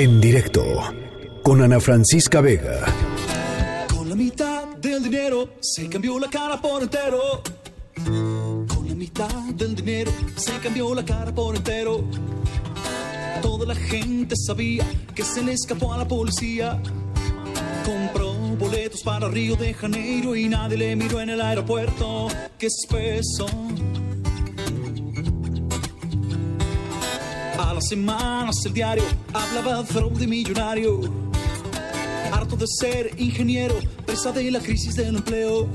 En directo con Ana Francisca Vega. Con la mitad del dinero se cambió la cara por entero. Con la mitad del dinero se cambió la cara por entero. Toda la gente sabía que se le escapó a la policía. Compró boletos para Río de Janeiro y nadie le miró en el aeropuerto. Qué espeso. Las semanas el diario hablaba de fraude millonario. Harto de ser ingeniero, presa de la crisis del empleo.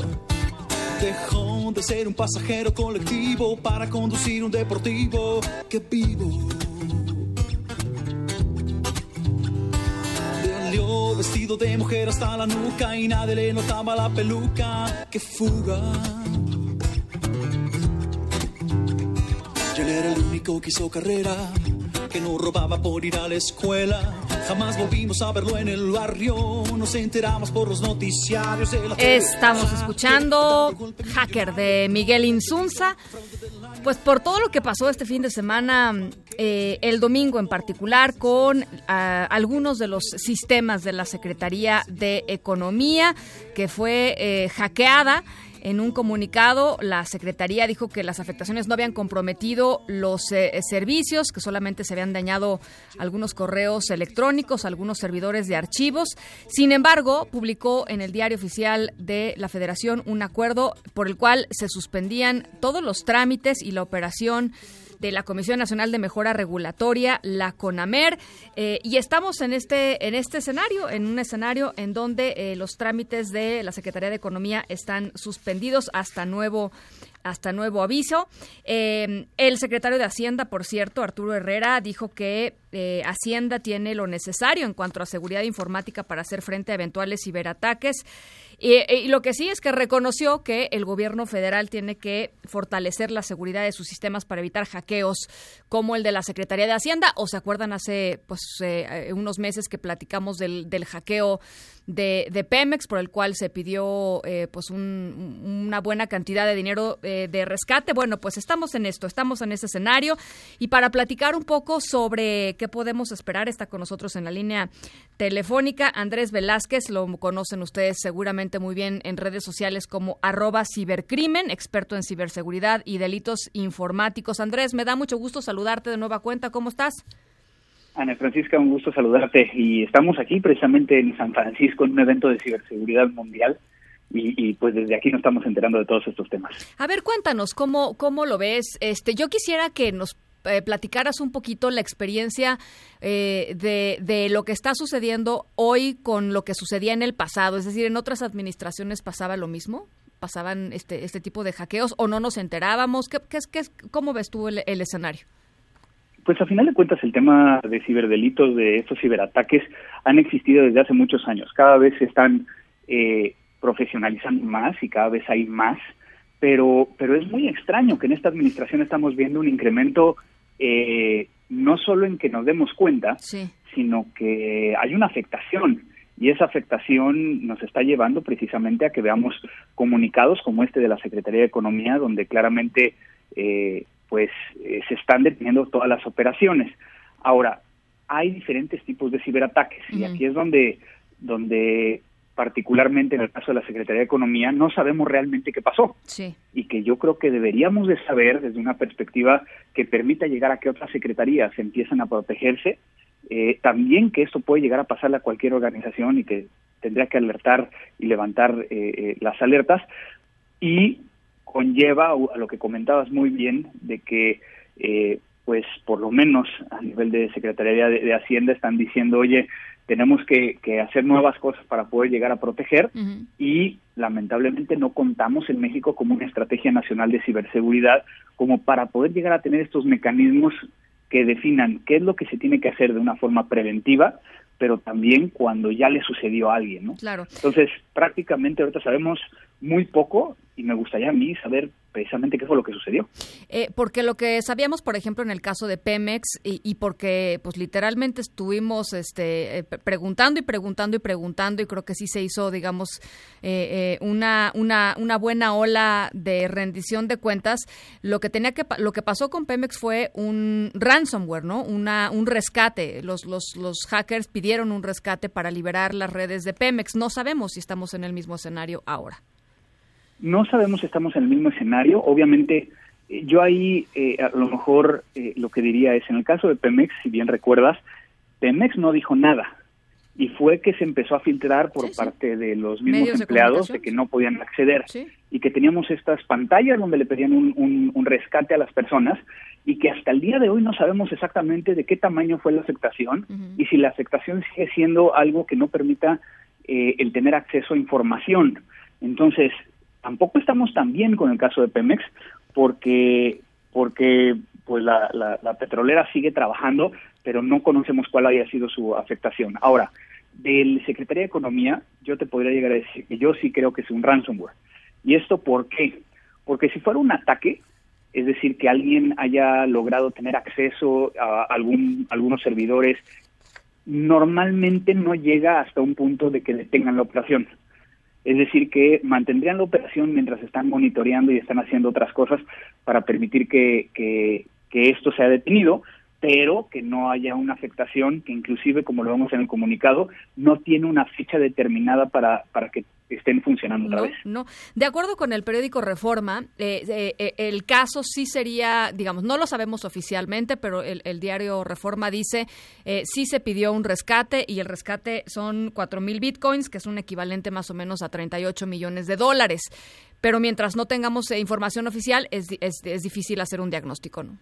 Dejó de ser un pasajero colectivo para conducir un deportivo que vivo. Salió vestido de mujer hasta la nuca y nadie le notaba la peluca. ¡Qué fuga! Y él era el único que hizo carrera, que no robaba por ir a la escuela. Jamás volvimos a verlo en el barrio, nos enteramos por los noticiarios de la Estamos escuchando Hacker de Miguel Insunza. Pues por todo lo que pasó este fin de semana, eh, el domingo en particular, con ah, algunos de los sistemas de la Secretaría de Economía, que fue eh, hackeada. En un comunicado, la Secretaría dijo que las afectaciones no habían comprometido los eh, servicios, que solamente se habían dañado algunos correos electrónicos, algunos servidores de archivos. Sin embargo, publicó en el diario oficial de la Federación un acuerdo por el cual se suspendían todos los trámites y la operación de la Comisión Nacional de Mejora Regulatoria, la CONAMER, eh, y estamos en este en este escenario, en un escenario en donde eh, los trámites de la Secretaría de Economía están suspendidos hasta nuevo hasta nuevo aviso. Eh, el secretario de Hacienda, por cierto, Arturo Herrera, dijo que eh, Hacienda tiene lo necesario en cuanto a seguridad informática para hacer frente a eventuales ciberataques. Y, y, lo que sí es que reconoció que el gobierno federal tiene que fortalecer la seguridad de sus sistemas para evitar hackeos como el de la Secretaría de Hacienda. ¿O se acuerdan hace pues eh, unos meses que platicamos del, del hackeo de, Pemex por el cual se pidió eh, pues un, una buena cantidad de dinero eh, de rescate? Bueno, pues estamos en esto, estamos en ese escenario. Y para platicar un poco sobre qué podemos esperar, está con nosotros en la línea telefónica Andrés Velázquez, lo conocen ustedes seguramente muy bien en redes sociales como arroba cibercrimen, experto en ciberseguridad y delitos informáticos. Andrés, me da mucho gusto saludarte de nueva cuenta. ¿Cómo estás? Ana Francisca, un gusto saludarte. Y estamos aquí precisamente en San Francisco en un evento de ciberseguridad mundial. Y, y, pues desde aquí nos estamos enterando de todos estos temas. A ver, cuéntanos cómo cómo lo ves. Este, yo quisiera que nos eh, platicaras un poquito la experiencia eh, de, de, lo que está sucediendo hoy con lo que sucedía en el pasado. Es decir, en otras administraciones pasaba lo mismo, pasaban este este tipo de hackeos o no nos enterábamos. ¿Qué, qué, qué cómo ves tú el, el escenario? Pues a final de cuentas el tema de ciberdelitos, de estos ciberataques, han existido desde hace muchos años. Cada vez están eh, profesionalizando más y cada vez hay más, pero, pero es muy extraño que en esta administración estamos viendo un incremento eh, no solo en que nos demos cuenta, sí. sino que hay una afectación y esa afectación nos está llevando precisamente a que veamos comunicados como este de la Secretaría de Economía, donde claramente eh, pues eh, se están deteniendo todas las operaciones. Ahora, hay diferentes tipos de ciberataques uh -huh. y aquí es donde, donde particularmente en el caso de la Secretaría de Economía, no sabemos realmente qué pasó. Sí. Y que yo creo que deberíamos de saber desde una perspectiva que permita llegar a que otras secretarías empiecen a protegerse, eh, también que esto puede llegar a pasarle a cualquier organización y que tendría que alertar y levantar eh, eh, las alertas. Y conlleva a lo que comentabas muy bien de que eh, pues por lo menos a nivel de Secretaría de, de Hacienda están diciendo oye tenemos que, que, hacer nuevas cosas para poder llegar a proteger uh -huh. y lamentablemente no contamos en México como una estrategia nacional de ciberseguridad como para poder llegar a tener estos mecanismos que definan qué es lo que se tiene que hacer de una forma preventiva pero también cuando ya le sucedió a alguien, ¿no? Claro. Entonces, prácticamente ahorita sabemos muy poco y me gustaría a mí saber precisamente qué fue lo que sucedió. Eh, porque lo que sabíamos, por ejemplo, en el caso de Pemex y, porque pues literalmente estuvimos este, eh, preguntando y preguntando y preguntando y creo que sí se hizo, digamos, eh, una, una, una buena ola de rendición de cuentas. Lo que tenía que lo que pasó con Pemex fue un ransomware, ¿no? Una, un rescate. Los, los, los hackers pidieron un rescate para liberar las redes de Pemex. No sabemos si estamos en el mismo escenario ahora. No sabemos si estamos en el mismo escenario. Obviamente, eh, yo ahí eh, a lo mejor eh, lo que diría es, en el caso de Pemex, si bien recuerdas, Pemex no dijo nada. Y fue que se empezó a filtrar por parte de los mismos empleados de, que no podían acceder. Y que teníamos estas pantallas donde le pedían un, un, rescate a las personas. Y que hasta el día de hoy no sabemos exactamente de qué tamaño fue la afectación. Y si la afectación sigue siendo algo que no permita el tener acceso a información. Entonces, Tampoco estamos tan bien con el caso de Pemex porque porque pues la, la, petrolera sigue trabajando, pero no conocemos cuál haya sido su afectación. Ahora, del Secretaría de Economía, yo te podría llegar a decir que yo sí creo que es un ransomware. ¿Y esto por qué? Porque si fuera un ataque, es decir, que alguien haya logrado tener acceso a algún, algunos servidores, normalmente no llega hasta un punto de que detengan la operación. Es decir, que mantendrían la operación mientras están monitoreando y están haciendo otras cosas para permitir que, que, que esto sea detenido, pero que no haya una afectación que inclusive, como lo vemos en el comunicado, no tiene una fecha determinada para, para que estén funcionando otra vez. No, de acuerdo con el periódico Reforma, eh, eh, eh, el caso sí sería, digamos, no lo sabemos oficialmente, pero el, diario Reforma dice sí se pidió un rescate y el rescate son cuatro mil bitcoins, que es un equivalente más o menos a 38 millones de dólares. Pero mientras no tengamos información oficial, es, es, es difícil hacer un diagnóstico, ¿no?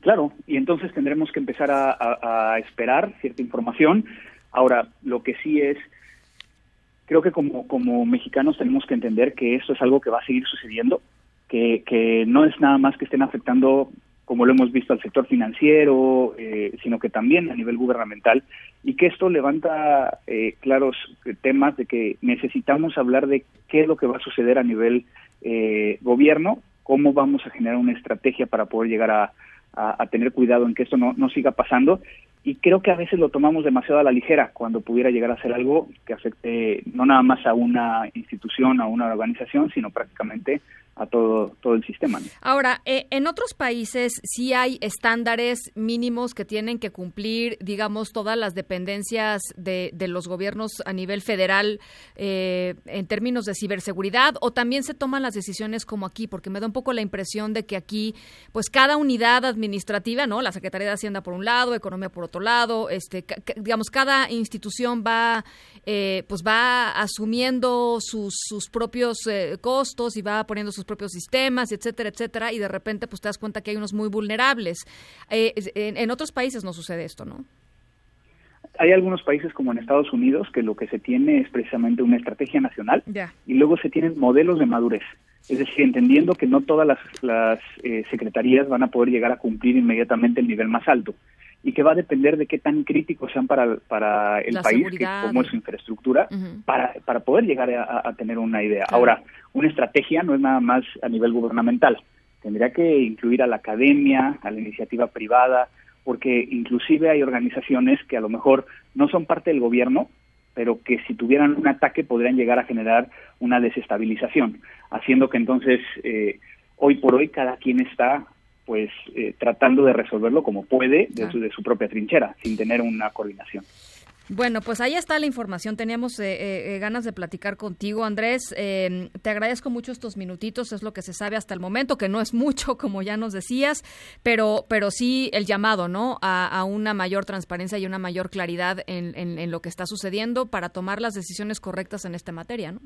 Claro, y entonces tendremos que empezar a, esperar cierta información. Ahora, lo que sí es, creo que como, como mexicanos tenemos que entender que esto es algo que va a seguir sucediendo, que, que no es nada más que estén afectando, como lo hemos visto, al sector financiero, eh, sino que también a nivel gubernamental, y que esto levanta eh, claros temas de que necesitamos hablar de qué es lo que va a suceder a nivel eh, gobierno, cómo vamos a generar una estrategia para poder llegar a a, tener cuidado en que esto no, no siga pasando. Y creo que a veces lo tomamos demasiado a la ligera cuando pudiera llegar a ser algo que afecte no nada más a una institución, a una organización, sino prácticamente a todo, todo el sistema. Ahora, eh, en otros países sí hay estándares mínimos que tienen que cumplir, digamos, todas las dependencias de, los gobiernos a nivel federal eh, en términos de ciberseguridad o también se toman las decisiones como aquí, porque me da un poco la impresión de que aquí, pues cada unidad administrativa, ¿no? La Secretaría de Hacienda por un lado, Economía por otro lado, este, digamos, cada institución va, eh, pues va asumiendo sus, sus propios costos y va poniendo sus propios sistemas, etcétera, etcétera, y de repente pues te das cuenta que hay unos muy vulnerables. Eh, en, otros países no sucede esto, ¿no? Hay algunos países como en Estados Unidos que lo que se tiene es precisamente una estrategia nacional y luego se tienen modelos de madurez. Es decir, entendiendo que no todas las, las eh, secretarías van a poder llegar a cumplir inmediatamente el nivel más alto y que va a depender de qué tan críticos sean para, para el país, que, como es su infraestructura, para, para poder llegar a, tener una idea. Ahora, una estrategia no es nada más a nivel gubernamental, tendría que incluir a la academia, a la iniciativa privada, porque inclusive hay organizaciones que a lo mejor no son parte del gobierno, pero que si tuvieran un ataque podrían llegar a generar una desestabilización, haciendo que entonces eh, hoy por hoy cada quien está pues eh, tratando de resolverlo como puede de, su, de su propia trinchera, sin tener una coordinación. Bueno, pues ahí está la información. Teníamos eh, eh, ganas de platicar contigo, Andrés. Em, te agradezco mucho estos minutitos. Es lo que se sabe hasta el momento, que no es mucho, como ya nos decías, pero, pero sí el llamado, ¿no? A, una mayor transparencia y una mayor claridad en, en, lo que está sucediendo para tomar las decisiones correctas en esta materia, ¿no?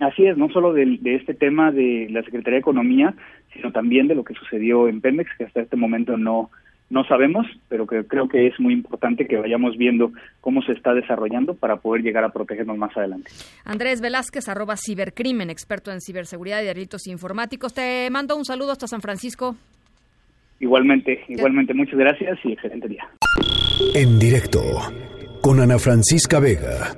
Así es, no solo de, este tema de la Secretaría de Economía, sino también de lo que sucedió en Pemex, que hasta este momento no, no sabemos, pero que creo que es muy importante que vayamos viendo cómo se está desarrollando para poder llegar a protegernos más adelante. Andrés Velázquez, arroba cibercrimen, experto en ciberseguridad y delitos informáticos. Te mando un saludo hasta San Francisco. Igualmente, igualmente, muchas gracias y excelente día. En directo, con Ana Francisca Vega.